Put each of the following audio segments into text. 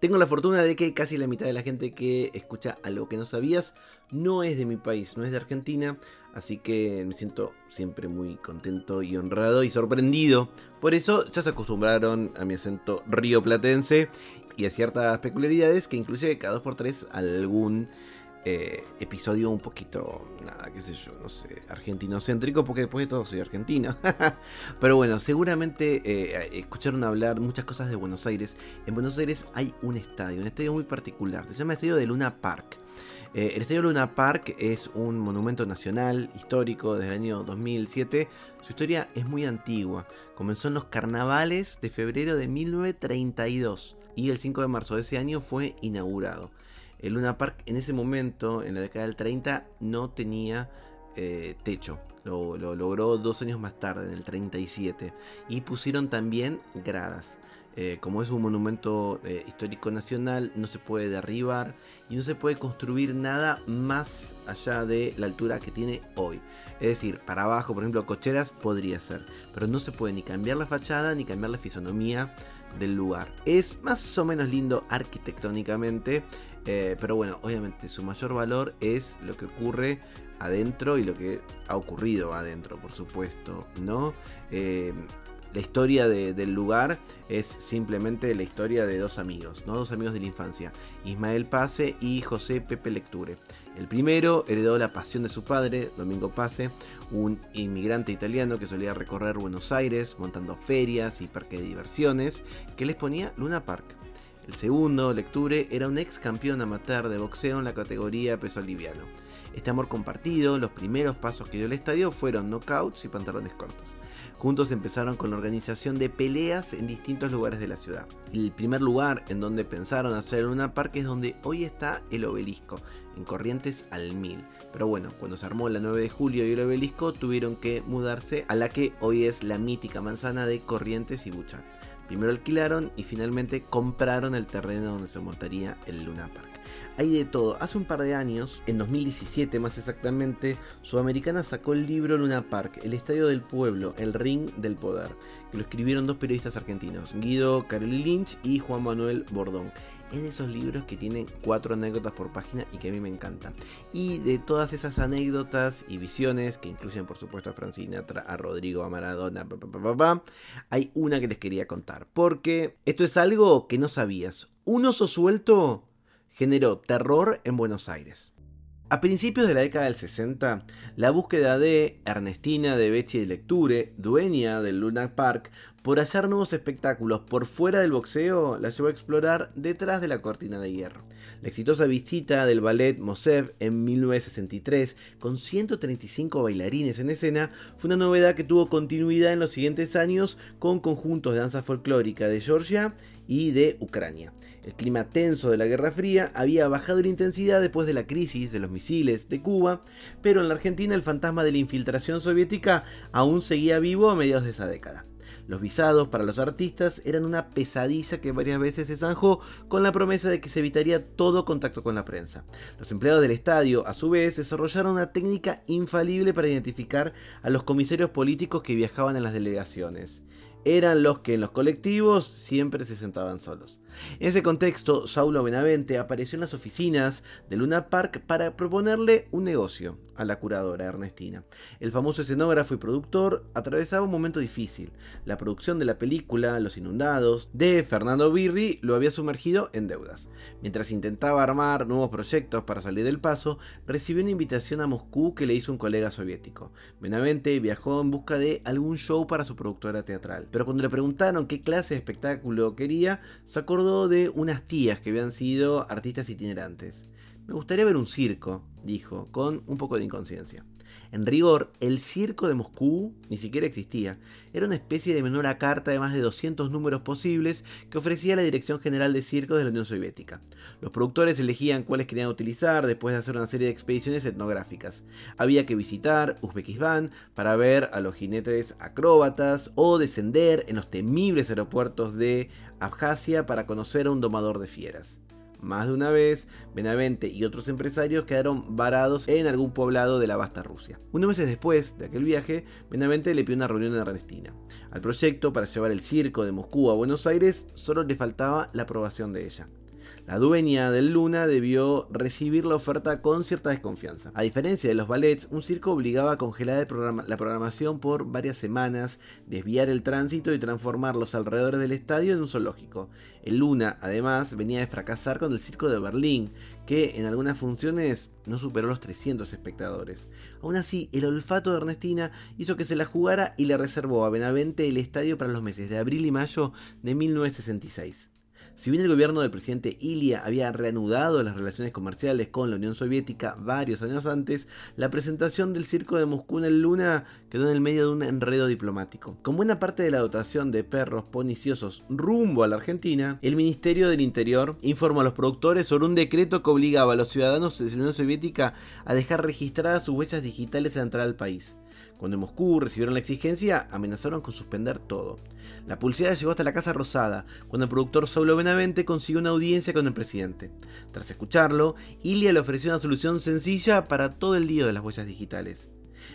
Tengo la fortuna de que casi la mitad de la gente que escucha algo que no sabías no es de mi país, no es de Argentina, así que me siento siempre muy contento y honrado y sorprendido. Por eso ya se acostumbraron a mi acento rioplatense y a ciertas peculiaridades que incluye cada 2x3 algún eh, episodio un poquito, nada, qué sé yo, no sé, argentinocéntrico, porque después de todo soy argentino. Pero bueno, seguramente eh, escucharon hablar muchas cosas de Buenos Aires. En Buenos Aires hay un estadio, un estadio muy particular, se llama Estadio de Luna Park. Eh, el Estadio Luna Park es un monumento nacional histórico desde el año 2007. Su historia es muy antigua. Comenzó en los carnavales de febrero de 1932 y el 5 de marzo de ese año fue inaugurado. El Luna Park en ese momento, en la década del 30, no tenía eh, techo. Lo, logró dos años más tarde, en el 37. Y pusieron también gradas. Eh, como es un monumento eh, histórico nacional, no se puede derribar y no se puede construir nada más allá de la altura que tiene hoy. Es decir, para abajo, por ejemplo, cocheras podría ser, pero no se puede ni cambiar la fachada ni cambiar la fisonomía del lugar. Es más o menos lindo arquitectónicamente, eh, pero bueno, obviamente su mayor valor es lo que ocurre adentro y lo que ha ocurrido adentro, por supuesto, ¿no? Eh, la historia del lugar es simplemente la historia de dos amigos, ¿no? Dos amigos de la infancia, Ismael Pase y José Pepe Lecture. El primero heredó la pasión de su padre, Domingo Pase, un inmigrante italiano que solía recorrer Buenos Aires montando ferias y parques de diversiones, que les ponía Luna Park. El segundo, Lecture, era un ex campeón amateur de boxeo en la categoría peso liviano. Este amor compartido, los primeros pasos que dio el estadio fueron knockouts y pantalones cortos. Juntos empezaron con la organización de peleas en distintos lugares de la ciudad. El primer lugar en donde pensaron hacer una parque es donde hoy está el obelisco, en Corrientes al Mil. Pero bueno, cuando se armó la 9 de julio y el obelisco, tuvieron que mudarse a la que hoy es la mítica manzana de Corrientes y Buchan. Primero alquilaron y finalmente compraron el terreno donde se montaría el Luna Park. Hay de todo. Hace un par de años, en 2017 más exactamente, Sudamericana sacó el libro Luna Park, El Estadio del Pueblo, El Ring del Poder, que lo escribieron dos periodistas argentinos, Guido Caroli Lynch y Juan Manuel Bordón es de esos libros que tienen cuatro anécdotas por página y que a mí me encantan. Y de todas esas anécdotas y visiones, que incluyen por supuesto a Francina, a Rodrigo, a Maradona, hay una que les quería contar. Porque esto es algo que no sabías. Un oso suelto generó terror en Buenos Aires. A principios de la década del 60, la búsqueda de Ernestina de Becci de Lecture, dueña del Luna Park, por hacer nuevos espectáculos por fuera del boxeo, la llevó a explorar detrás de la cortina de hierro. La exitosa visita del ballet Mosev en 1963, con 135 bailarines en escena, fue una novedad que tuvo continuidad en los siguientes años con conjuntos de danza folclórica de Georgia y de Ucrania. El clima tenso de la Guerra Fría había bajado en intensidad después de la crisis de los misiles de Cuba, pero en la Argentina el fantasma de la infiltración soviética aún seguía vivo a mediados de esa década. Los visados para los artistas eran una pesadilla que varias veces se zanjó con la promesa de que se evitaría todo contacto con la prensa. Los empleados del estadio, a su vez, desarrollaron una técnica infalible para identificar a los comisarios políticos que viajaban en las delegaciones eran los que en los colectivos siempre se sentaban solos. En ese contexto, Saulo Benavente apareció en las oficinas de Luna Park para proponerle un negocio a la curadora Ernestina. El famoso escenógrafo y productor atravesaba un momento difícil. La producción de la película Los Inundados de Fernando Birri lo había sumergido en deudas. Mientras intentaba armar nuevos proyectos para salir del paso, recibió una invitación a Moscú que le hizo un colega soviético. Benavente viajó en busca de algún show para su productora teatral, pero cuando le preguntaron qué clase de espectáculo quería, se de unas tías que habían sido artistas itinerantes. Me gustaría ver un circo, dijo, con un poco de inconsciencia. En rigor, el circo de Moscú ni siquiera existía. Era una especie de menor carta de más de 200 números posibles que ofrecía la Dirección General de Circos de la Unión Soviética. Los productores elegían cuáles querían utilizar después de hacer una serie de expediciones etnográficas. Había que visitar Uzbekistán para ver a los jinetes acróbatas o descender en los temibles aeropuertos de Abjasia para conocer a un domador de fieras. Más de una vez, Benavente y otros empresarios quedaron varados en algún poblado de la vasta Rusia. Unos meses después de aquel viaje, Benavente le pidió una reunión en Ernestina. Al proyecto para llevar el circo de Moscú a Buenos Aires solo le faltaba la aprobación de ella. La dueña del Luna debió recibir la oferta con cierta desconfianza. A diferencia de los ballets, un circo obligaba a congelar la programación por varias semanas, desviar el tránsito y transformar los alrededores del estadio en un zoológico. El Luna, además, venía de fracasar con el circo de Berlín, que en algunas funciones no superó los 300 espectadores. Aún así, el olfato de Ernestina hizo que se la jugara y le reservó a Benavente el estadio para los meses de abril y mayo de 1966. Si bien el gobierno del presidente Ilia había reanudado las relaciones comerciales con la Unión Soviética varios años antes, la presentación del circo de Moscú en el Luna quedó en el medio de un enredo diplomático. Con buena parte de la dotación de perros poniciosos rumbo a la Argentina, el Ministerio del Interior informó a los productores sobre un decreto que obligaba a los ciudadanos de la Unión Soviética a dejar registradas sus huellas digitales al entrar al país. Cuando en Moscú recibieron la exigencia, amenazaron con suspender todo. La publicidad llegó hasta la Casa Rosada, cuando el productor Saulo Benavente consiguió una audiencia con el presidente. Tras escucharlo, Ilia le ofreció una solución sencilla para todo el lío de las huellas digitales.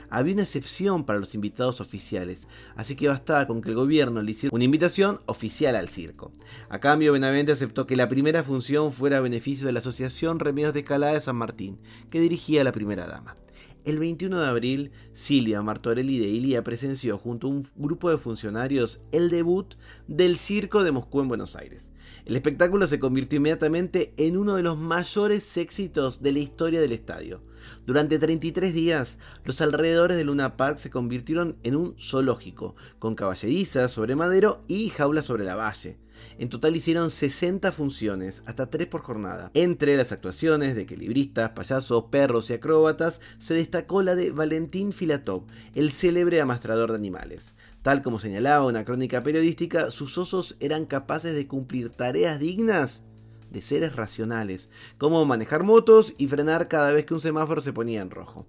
Había una excepción para los invitados oficiales, así que bastaba con que el gobierno le hiciera una invitación oficial al circo. A cambio, Benavente aceptó que la primera función fuera a beneficio de la Asociación Remedios de Escalada de San Martín, que dirigía la primera dama. El 21 de abril, Silvia Martorelli de Ilia presenció junto a un grupo de funcionarios el debut del Circo de Moscú en Buenos Aires. El espectáculo se convirtió inmediatamente en uno de los mayores éxitos de la historia del estadio. Durante 33 días, los alrededores de Luna Park se convirtieron en un zoológico, con caballerizas sobre madero y jaulas sobre la valle. En total hicieron 60 funciones, hasta 3 por jornada. Entre las actuaciones de equilibristas, payasos, perros y acróbatas, se destacó la de Valentín Filatov, el célebre amastrador de animales. Tal como señalaba una crónica periodística, sus osos eran capaces de cumplir tareas dignas de seres racionales, como manejar motos y frenar cada vez que un semáforo se ponía en rojo.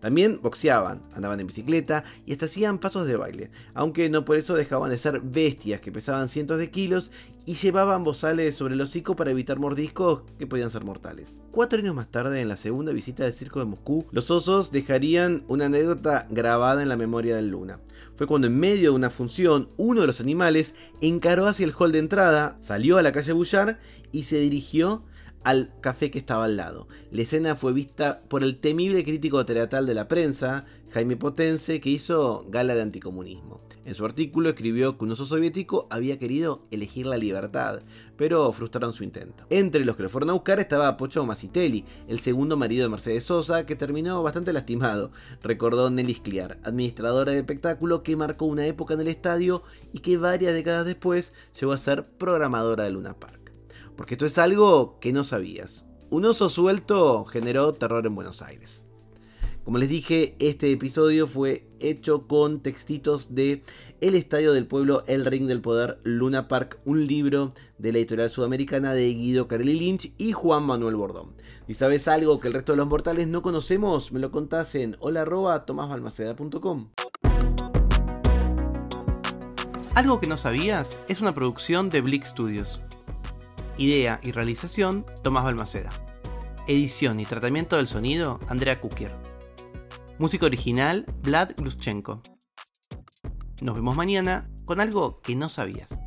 También boxeaban, andaban en bicicleta y hasta hacían pasos de baile, aunque no por eso dejaban de ser bestias que pesaban cientos de kilos y llevaban bozales sobre el hocico para evitar mordiscos que podían ser mortales. Cuatro años más tarde, en la segunda visita del circo de Moscú, los osos dejarían una anécdota grabada en la memoria del Luna. Fue cuando en medio de una función, uno de los animales encaró hacia el hall de entrada, salió a la calle Bullar y se dirigió al café que estaba al lado. La escena fue vista por el temible crítico teatral de la prensa, Jaime Potense, que hizo gala de anticomunismo. En su artículo escribió que un oso soviético había querido elegir la libertad, pero frustraron su intento. Entre los que lo fueron a buscar estaba Pocho Masitelli, el segundo marido de Mercedes Sosa, que terminó bastante lastimado, recordó Nelly Scliar, administradora del espectáculo que marcó una época en el estadio y que varias décadas después llegó a ser programadora de Luna Park porque esto es algo que no sabías. Un oso suelto generó terror en Buenos Aires. Como les dije, este episodio fue hecho con textitos de El Estadio del Pueblo, El Ring del Poder, Luna Park, un libro de la editorial sudamericana de Guido Carelli Lynch y Juan Manuel Bordón. Si sabes algo que el resto de los mortales no conocemos, me lo contás en hola Algo que no sabías es una producción de Blick Studios. Idea y realización, Tomás Balmaceda. Edición y tratamiento del sonido, Andrea Kukier. Música original, Vlad Gluschenko. Nos vemos mañana con algo que no sabías.